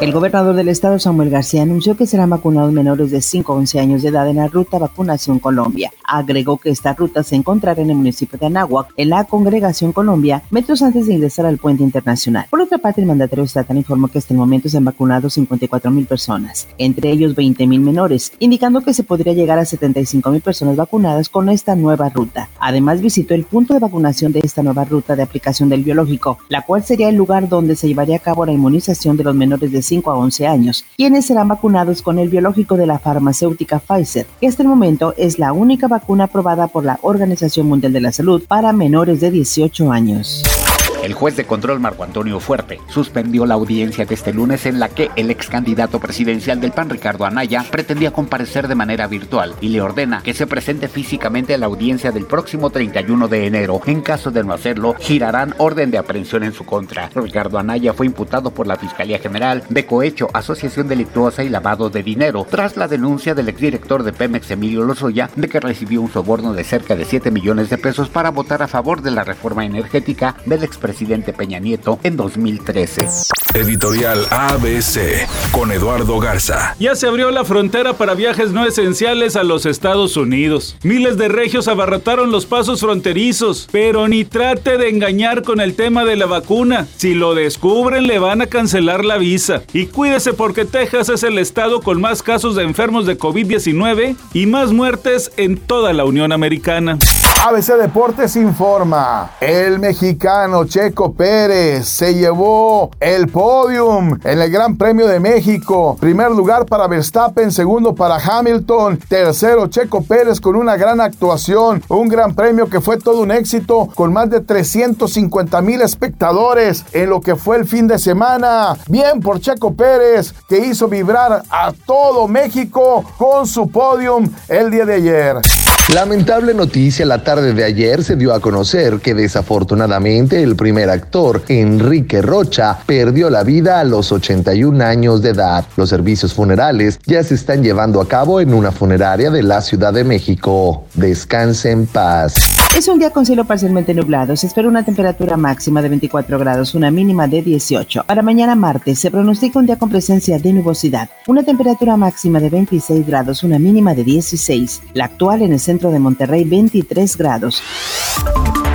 El gobernador del estado, Samuel García, anunció que serán vacunados menores de 5 a 11 años de edad en la ruta Vacunación Colombia. Agregó que esta ruta se encontrará en el municipio de Anáhuac, en la Congregación Colombia, metros antes de ingresar al puente internacional. Por otra parte, el mandatario estatal informó que hasta el momento se han vacunado 54 mil personas, entre ellos 20 mil menores, indicando que se podría llegar a 75 mil personas vacunadas con esta nueva ruta. Además, visitó el punto de vacunación de esta nueva ruta de aplicación del biológico, la cual sería el lugar donde se llevaría a cabo la inmunización de los menores de 5 a 11 años, quienes serán vacunados con el biológico de la farmacéutica Pfizer, que hasta el momento es la única vacuna aprobada por la Organización Mundial de la Salud para menores de 18 años. El juez de control Marco Antonio Fuerte suspendió la audiencia de este lunes en la que el ex candidato presidencial del PAN Ricardo Anaya pretendía comparecer de manera virtual y le ordena que se presente físicamente a la audiencia del próximo 31 de enero. En caso de no hacerlo, girarán orden de aprehensión en su contra. Ricardo Anaya fue imputado por la Fiscalía General de cohecho, asociación delictuosa y lavado de dinero tras la denuncia del exdirector de Pemex Emilio Lozoya de que recibió un soborno de cerca de 7 millones de pesos para votar a favor de la reforma energética del expresidente presidente Peña Nieto en 2013. Editorial ABC con Eduardo Garza. Ya se abrió la frontera para viajes no esenciales a los Estados Unidos. Miles de regios abarrotaron los pasos fronterizos, pero ni trate de engañar con el tema de la vacuna. Si lo descubren le van a cancelar la visa. Y cuídese porque Texas es el estado con más casos de enfermos de COVID-19 y más muertes en toda la Unión Americana. ABC Deportes informa, el mexicano Checo Pérez se llevó el podium en el Gran Premio de México. Primer lugar para Verstappen, segundo para Hamilton, tercero Checo Pérez con una gran actuación, un gran premio que fue todo un éxito con más de 350 mil espectadores en lo que fue el fin de semana. Bien por Checo Pérez que hizo vibrar a todo México con su podium el día de ayer. Lamentable noticia, la tarde de ayer se dio a conocer que desafortunadamente el primer actor, Enrique Rocha, perdió la vida a los 81 años de edad. Los servicios funerales ya se están llevando a cabo en una funeraria de la Ciudad de México. Descanse en paz. Es un día con cielo parcialmente nublado. Se espera una temperatura máxima de 24 grados, una mínima de 18. Para mañana martes se pronostica un día con presencia de nubosidad. Una temperatura máxima de 26 grados, una mínima de 16. La actual en el centro de Monterrey 23 grados.